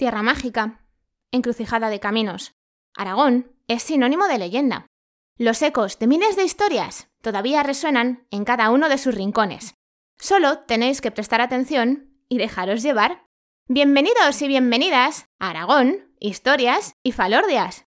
tierra mágica, encrucijada de caminos. Aragón es sinónimo de leyenda. Los ecos de miles de historias todavía resuenan en cada uno de sus rincones. Solo tenéis que prestar atención y dejaros llevar. Bienvenidos y bienvenidas a Aragón, Historias y Falordias.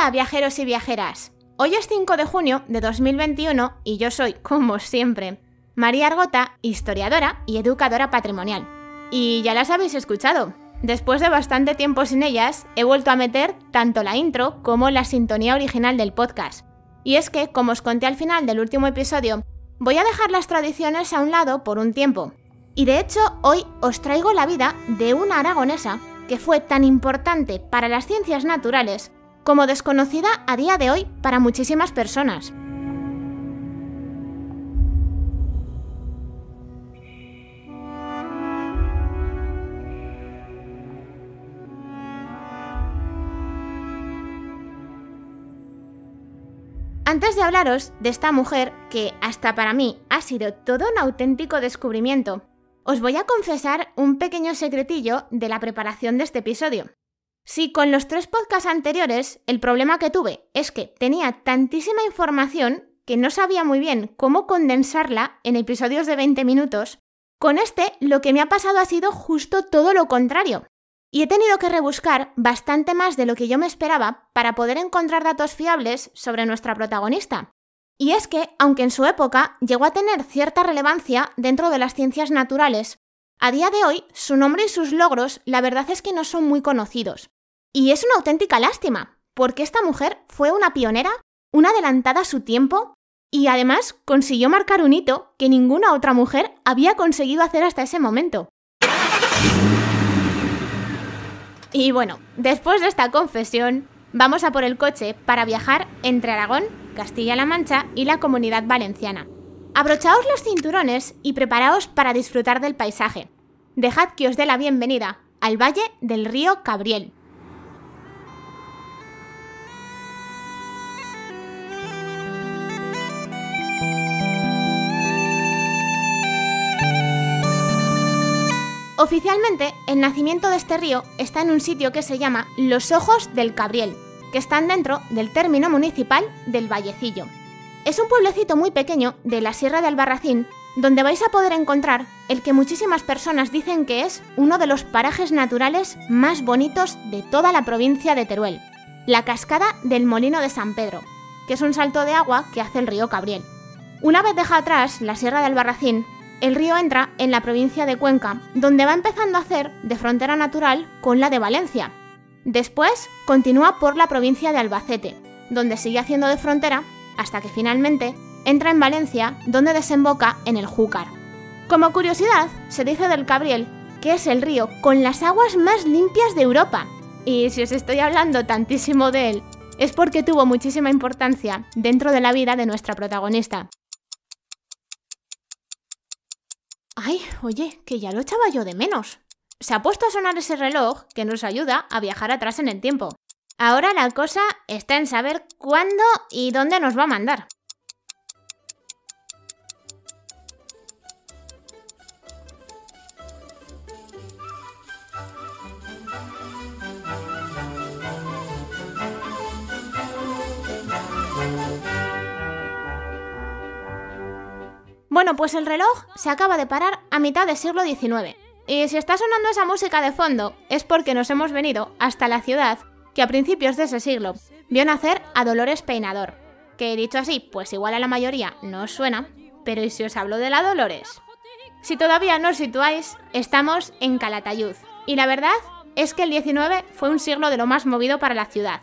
Hola viajeros y viajeras. Hoy es 5 de junio de 2021 y yo soy, como siempre, María Argota, historiadora y educadora patrimonial. Y ya las habéis escuchado. Después de bastante tiempo sin ellas, he vuelto a meter tanto la intro como la sintonía original del podcast. Y es que, como os conté al final del último episodio, voy a dejar las tradiciones a un lado por un tiempo. Y de hecho, hoy os traigo la vida de una aragonesa que fue tan importante para las ciencias naturales como desconocida a día de hoy para muchísimas personas. Antes de hablaros de esta mujer, que hasta para mí ha sido todo un auténtico descubrimiento, os voy a confesar un pequeño secretillo de la preparación de este episodio. Si con los tres podcasts anteriores el problema que tuve es que tenía tantísima información que no sabía muy bien cómo condensarla en episodios de 20 minutos, con este lo que me ha pasado ha sido justo todo lo contrario. Y he tenido que rebuscar bastante más de lo que yo me esperaba para poder encontrar datos fiables sobre nuestra protagonista. Y es que, aunque en su época llegó a tener cierta relevancia dentro de las ciencias naturales, a día de hoy, su nombre y sus logros la verdad es que no son muy conocidos. Y es una auténtica lástima, porque esta mujer fue una pionera, una adelantada a su tiempo, y además consiguió marcar un hito que ninguna otra mujer había conseguido hacer hasta ese momento. Y bueno, después de esta confesión, vamos a por el coche para viajar entre Aragón, Castilla-La Mancha y la Comunidad Valenciana. Abrochaos los cinturones y preparaos para disfrutar del paisaje. Dejad que os dé la bienvenida al valle del río Cabriel. Oficialmente, el nacimiento de este río está en un sitio que se llama Los Ojos del Cabriel, que están dentro del término municipal del Vallecillo. Es un pueblecito muy pequeño de la Sierra de Albarracín donde vais a poder encontrar el que muchísimas personas dicen que es uno de los parajes naturales más bonitos de toda la provincia de Teruel, la cascada del Molino de San Pedro, que es un salto de agua que hace el río Cabriel. Una vez deja atrás la Sierra de Albarracín, el río entra en la provincia de Cuenca, donde va empezando a hacer de frontera natural con la de Valencia. Después continúa por la provincia de Albacete, donde sigue haciendo de frontera hasta que finalmente entra en Valencia, donde desemboca en el Júcar. Como curiosidad, se dice del Cabriel que es el río con las aguas más limpias de Europa. Y si os estoy hablando tantísimo de él, es porque tuvo muchísima importancia dentro de la vida de nuestra protagonista. Ay, oye, que ya lo echaba yo de menos. Se ha puesto a sonar ese reloj que nos ayuda a viajar atrás en el tiempo. Ahora la cosa está en saber cuándo y dónde nos va a mandar. Bueno, pues el reloj se acaba de parar a mitad del siglo XIX. Y si está sonando esa música de fondo, es porque nos hemos venido hasta la ciudad que a principios de ese siglo vio nacer a Dolores Peinador, que dicho así, pues igual a la mayoría no os suena, pero ¿y si os hablo de la Dolores? Si todavía no os situáis, estamos en Calatayud, y la verdad es que el 19 fue un siglo de lo más movido para la ciudad.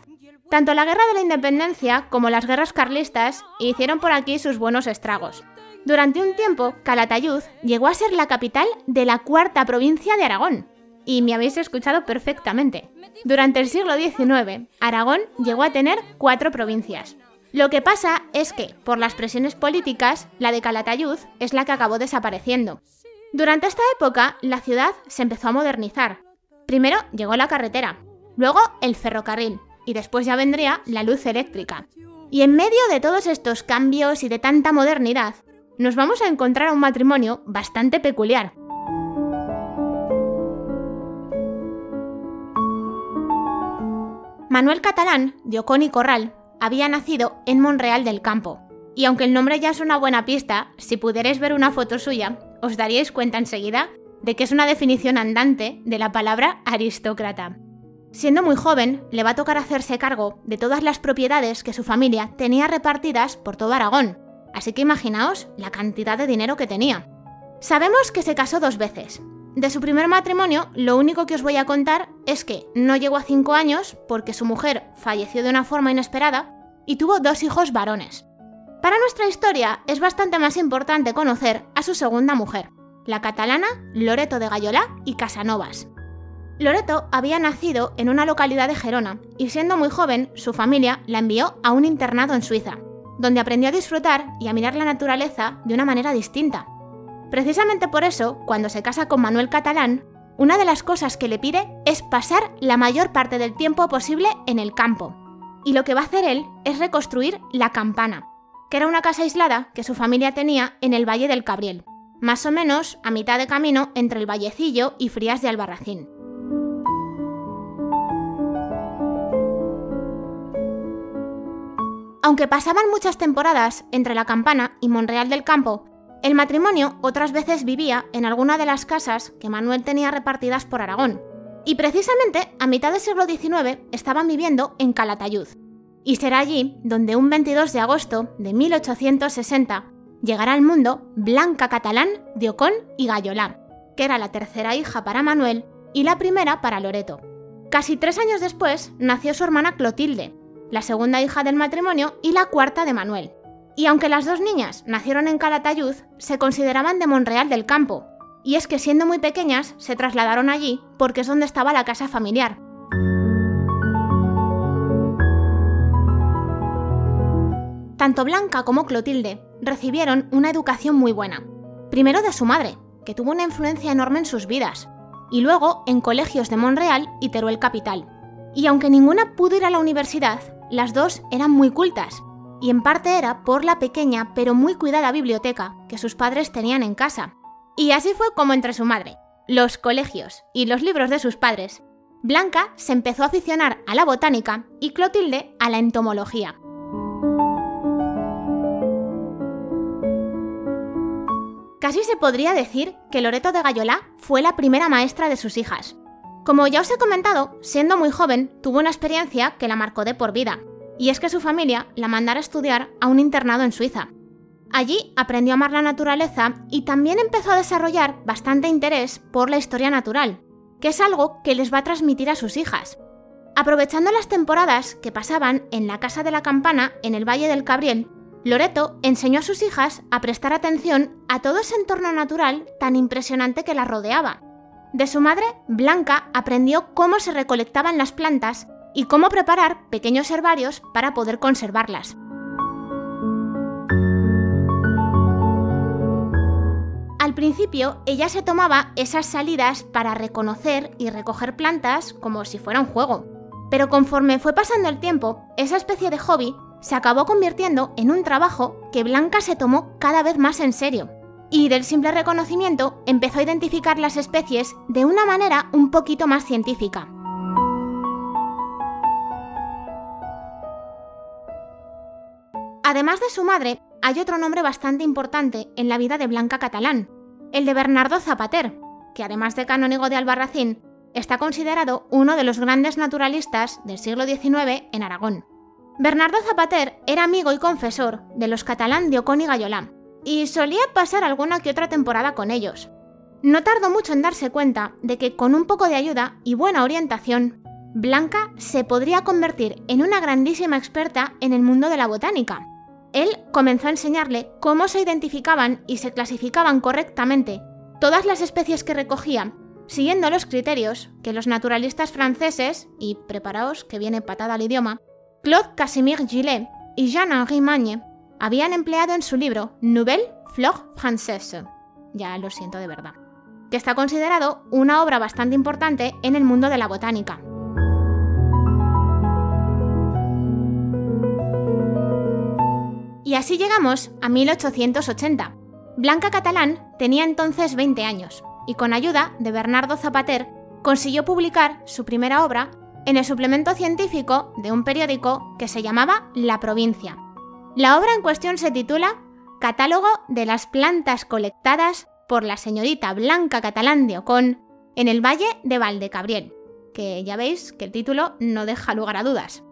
Tanto la Guerra de la Independencia como las guerras carlistas hicieron por aquí sus buenos estragos. Durante un tiempo, Calatayud llegó a ser la capital de la cuarta provincia de Aragón, y me habéis escuchado perfectamente. Durante el siglo XIX, Aragón llegó a tener cuatro provincias. Lo que pasa es que, por las presiones políticas, la de Calatayud es la que acabó desapareciendo. Durante esta época, la ciudad se empezó a modernizar. Primero llegó la carretera, luego el ferrocarril, y después ya vendría la luz eléctrica. Y en medio de todos estos cambios y de tanta modernidad, nos vamos a encontrar a un matrimonio bastante peculiar. Manuel Catalán, de Ocón y Corral, había nacido en Monreal del Campo. Y aunque el nombre ya es una buena pista, si pudierais ver una foto suya, os daríais cuenta enseguida de que es una definición andante de la palabra aristócrata. Siendo muy joven, le va a tocar hacerse cargo de todas las propiedades que su familia tenía repartidas por todo Aragón, así que imaginaos la cantidad de dinero que tenía. Sabemos que se casó dos veces. De su primer matrimonio, lo único que os voy a contar es que no llegó a cinco años porque su mujer falleció de una forma inesperada y tuvo dos hijos varones. Para nuestra historia es bastante más importante conocer a su segunda mujer, la catalana Loreto de Gallolá y Casanovas. Loreto había nacido en una localidad de Gerona y siendo muy joven su familia la envió a un internado en Suiza, donde aprendió a disfrutar y a mirar la naturaleza de una manera distinta. Precisamente por eso, cuando se casa con Manuel Catalán, una de las cosas que le pide es pasar la mayor parte del tiempo posible en el campo. Y lo que va a hacer él es reconstruir la campana, que era una casa aislada que su familia tenía en el Valle del Cabriel, más o menos a mitad de camino entre el Vallecillo y Frías de Albarracín. Aunque pasaban muchas temporadas entre la campana y Monreal del Campo, el matrimonio otras veces vivía en alguna de las casas que Manuel tenía repartidas por Aragón. Y precisamente a mitad del siglo XIX estaban viviendo en Calatayud. Y será allí donde un 22 de agosto de 1860 llegará al mundo Blanca Catalán de Ocón y Gallolá, que era la tercera hija para Manuel y la primera para Loreto. Casi tres años después nació su hermana Clotilde, la segunda hija del matrimonio y la cuarta de Manuel. Y aunque las dos niñas nacieron en Calatayud, se consideraban de Monreal del Campo, y es que siendo muy pequeñas se trasladaron allí porque es donde estaba la casa familiar. Tanto Blanca como Clotilde recibieron una educación muy buena. Primero de su madre, que tuvo una influencia enorme en sus vidas, y luego en colegios de Monreal y Teruel Capital. Y aunque ninguna pudo ir a la universidad, las dos eran muy cultas, y en parte era por la pequeña pero muy cuidada biblioteca que sus padres tenían en casa. Y así fue como entre su madre, los colegios y los libros de sus padres, Blanca se empezó a aficionar a la botánica y Clotilde a la entomología. Casi se podría decir que Loreto de Gallolá fue la primera maestra de sus hijas, como ya os he comentado, siendo muy joven, tuvo una experiencia que la marcó de por vida, y es que su familia la mandara a estudiar a un internado en Suiza. Allí aprendió a amar la naturaleza y también empezó a desarrollar bastante interés por la historia natural, que es algo que les va a transmitir a sus hijas. Aprovechando las temporadas que pasaban en la Casa de la Campana en el Valle del Cabriel, Loreto enseñó a sus hijas a prestar atención a todo ese entorno natural tan impresionante que las rodeaba de su madre, Blanca aprendió cómo se recolectaban las plantas y cómo preparar pequeños herbarios para poder conservarlas. Al principio, ella se tomaba esas salidas para reconocer y recoger plantas como si fuera un juego. Pero conforme fue pasando el tiempo, esa especie de hobby se acabó convirtiendo en un trabajo que Blanca se tomó cada vez más en serio y del simple reconocimiento empezó a identificar las especies de una manera un poquito más científica. Además de su madre, hay otro nombre bastante importante en la vida de Blanca Catalán, el de Bernardo Zapater, que además de canónigo de Albarracín, está considerado uno de los grandes naturalistas del siglo XIX en Aragón. Bernardo Zapater era amigo y confesor de los catalán de Ocón y Gallolá, y solía pasar alguna que otra temporada con ellos. No tardó mucho en darse cuenta de que con un poco de ayuda y buena orientación, Blanca se podría convertir en una grandísima experta en el mundo de la botánica. Él comenzó a enseñarle cómo se identificaban y se clasificaban correctamente todas las especies que recogían siguiendo los criterios que los naturalistas franceses, y preparaos que viene patada al idioma, Claude Casimir Gillet y Jean-Henri Magne habían empleado en su libro Nouvelle Flore Française. Ya lo siento de verdad. Que está considerado una obra bastante importante en el mundo de la botánica. Y así llegamos a 1880. Blanca Catalán tenía entonces 20 años y con ayuda de Bernardo Zapater consiguió publicar su primera obra en el suplemento científico de un periódico que se llamaba La Provincia. La obra en cuestión se titula Catálogo de las plantas colectadas por la señorita Blanca Catalán de Ocón en el Valle de Valdecabriel, que ya veis que el título no deja lugar a dudas.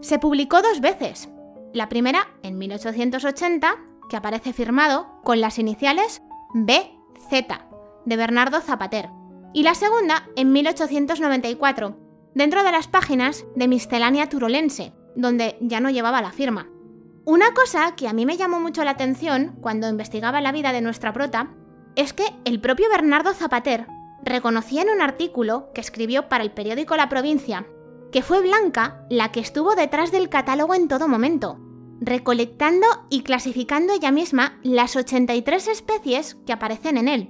Se publicó dos veces, la primera en 1880, que aparece firmado con las iniciales BZ, de Bernardo Zapater, y la segunda en 1894, dentro de las páginas de Miscelánea Turolense, donde ya no llevaba la firma. Una cosa que a mí me llamó mucho la atención cuando investigaba la vida de nuestra prota es que el propio Bernardo Zapater reconocía en un artículo que escribió para el periódico La Provincia que fue Blanca la que estuvo detrás del catálogo en todo momento, recolectando y clasificando ella misma las 83 especies que aparecen en él.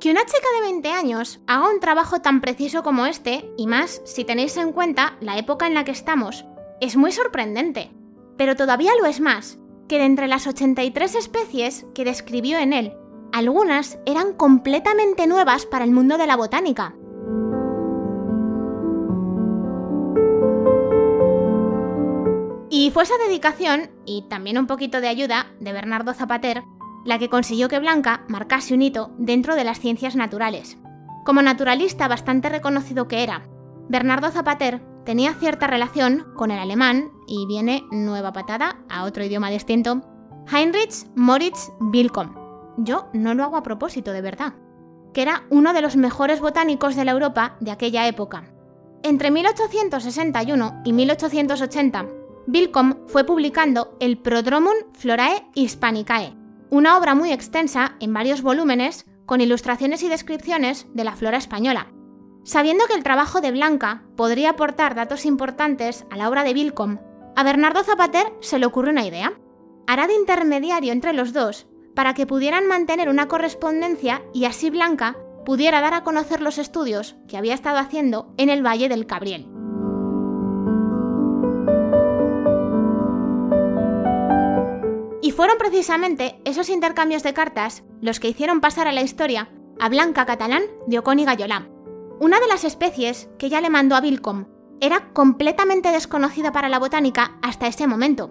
Que una chica de 20 años haga un trabajo tan preciso como este, y más si tenéis en cuenta la época en la que estamos, es muy sorprendente. Pero todavía lo es más, que de entre las 83 especies que describió en él, algunas eran completamente nuevas para el mundo de la botánica. Y fue esa dedicación, y también un poquito de ayuda, de Bernardo Zapater, la que consiguió que Blanca marcase un hito dentro de las ciencias naturales. Como naturalista bastante reconocido que era, Bernardo Zapater tenía cierta relación con el alemán, y viene nueva patada a otro idioma distinto, Heinrich Moritz Wilcom. Yo no lo hago a propósito, de verdad. Que era uno de los mejores botánicos de la Europa de aquella época. Entre 1861 y 1880, Wilcom fue publicando el Prodromum Florae Hispanicae, una obra muy extensa en varios volúmenes con ilustraciones y descripciones de la flora española. Sabiendo que el trabajo de Blanca podría aportar datos importantes a la obra de Vilcom, a Bernardo Zapater se le ocurre una idea. Hará de intermediario entre los dos para que pudieran mantener una correspondencia y así Blanca pudiera dar a conocer los estudios que había estado haciendo en el Valle del Cabriel. Fueron precisamente esos intercambios de cartas los que hicieron pasar a la historia a Blanca Catalán de Ocón y. Una de las especies que ella le mandó a Vilcom era completamente desconocida para la botánica hasta ese momento.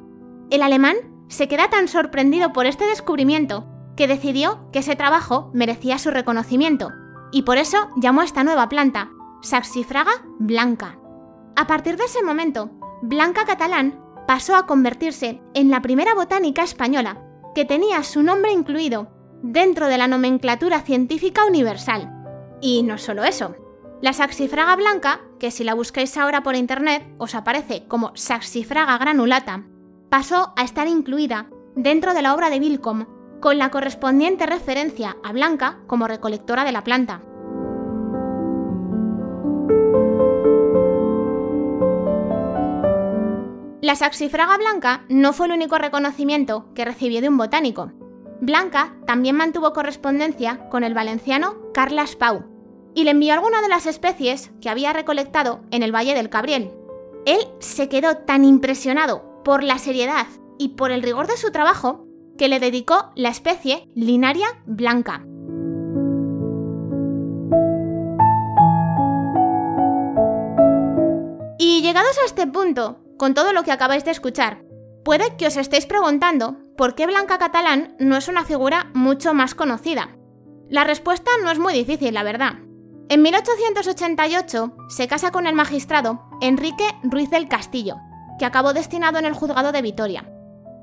El alemán se queda tan sorprendido por este descubrimiento que decidió que ese trabajo merecía su reconocimiento, y por eso llamó a esta nueva planta Saxifraga blanca. A partir de ese momento, Blanca Catalán pasó a convertirse en la primera botánica española que tenía su nombre incluido dentro de la nomenclatura científica universal. Y no solo eso, la saxifraga blanca, que si la buscáis ahora por internet os aparece como saxifraga granulata, pasó a estar incluida dentro de la obra de Vilcom, con la correspondiente referencia a Blanca como recolectora de la planta. La saxifraga blanca no fue el único reconocimiento que recibió de un botánico. Blanca también mantuvo correspondencia con el valenciano Carlas Pau y le envió alguna de las especies que había recolectado en el Valle del Cabriel. Él se quedó tan impresionado por la seriedad y por el rigor de su trabajo que le dedicó la especie Linaria blanca. Y llegados a este punto, con todo lo que acabáis de escuchar, puede que os estéis preguntando por qué Blanca Catalán no es una figura mucho más conocida. La respuesta no es muy difícil, la verdad. En 1888 se casa con el magistrado Enrique Ruiz del Castillo, que acabó destinado en el juzgado de Vitoria.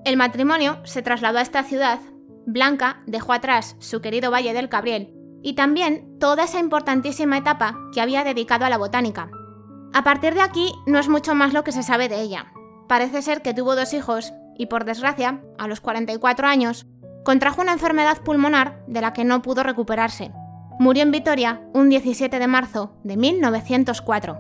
El matrimonio se trasladó a esta ciudad, Blanca dejó atrás su querido Valle del Cabriel y también toda esa importantísima etapa que había dedicado a la botánica, a partir de aquí no es mucho más lo que se sabe de ella. Parece ser que tuvo dos hijos y por desgracia, a los 44 años, contrajo una enfermedad pulmonar de la que no pudo recuperarse. Murió en Vitoria un 17 de marzo de 1904.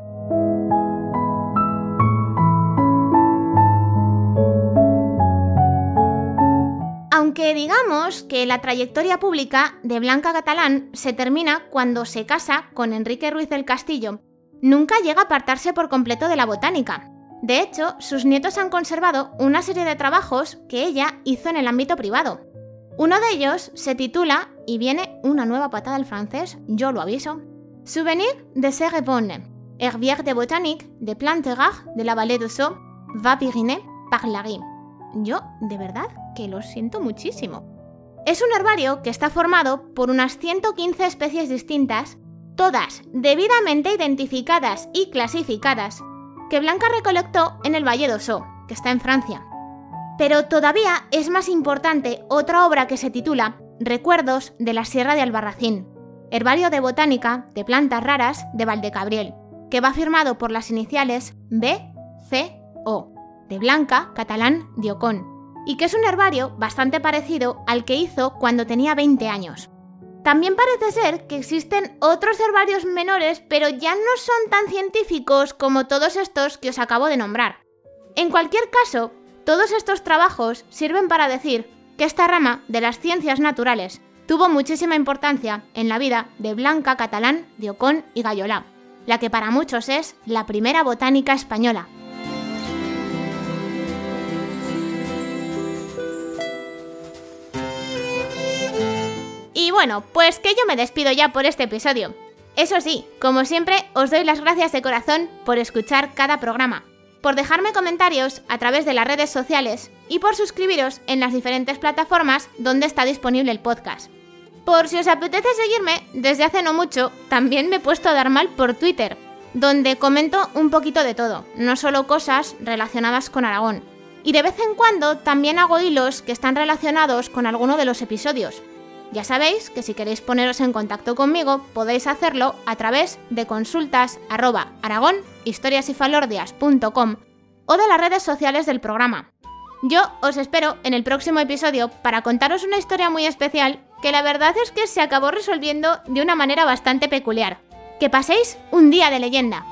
Aunque digamos que la trayectoria pública de Blanca Catalán se termina cuando se casa con Enrique Ruiz del Castillo, nunca llega a apartarse por completo de la botánica. De hecho, sus nietos han conservado una serie de trabajos que ella hizo en el ámbito privado. Uno de ellos se titula, y viene una nueva patada al francés, yo lo aviso, Souvenir de Cerebonne, Herbière de Botanique de Plantes Rares de la Vallée de Sceaux, va Pyrénées par Larry. Yo, de verdad, que lo siento muchísimo. Es un herbario que está formado por unas 115 especies distintas, todas debidamente identificadas y clasificadas, que Blanca recolectó en el Valle d'Ossau, que está en Francia. Pero todavía es más importante otra obra que se titula Recuerdos de la Sierra de Albarracín, Herbario de Botánica de Plantas Raras de Valdecabriel, que va firmado por las iniciales B, C, O, de Blanca, catalán, Diocón, y que es un herbario bastante parecido al que hizo cuando tenía 20 años. También parece ser que existen otros herbarios menores, pero ya no son tan científicos como todos estos que os acabo de nombrar. En cualquier caso, todos estos trabajos sirven para decir que esta rama de las ciencias naturales tuvo muchísima importancia en la vida de Blanca Catalán, Diocón y Gallolá, la que para muchos es la primera botánica española. Bueno, pues que yo me despido ya por este episodio. Eso sí, como siempre, os doy las gracias de corazón por escuchar cada programa, por dejarme comentarios a través de las redes sociales y por suscribiros en las diferentes plataformas donde está disponible el podcast. Por si os apetece seguirme, desde hace no mucho también me he puesto a dar mal por Twitter, donde comento un poquito de todo, no solo cosas relacionadas con Aragón. Y de vez en cuando también hago hilos que están relacionados con alguno de los episodios, ya sabéis que si queréis poneros en contacto conmigo podéis hacerlo a través de consultas o de las redes sociales del programa. Yo os espero en el próximo episodio para contaros una historia muy especial que la verdad es que se acabó resolviendo de una manera bastante peculiar. Que paséis un día de leyenda.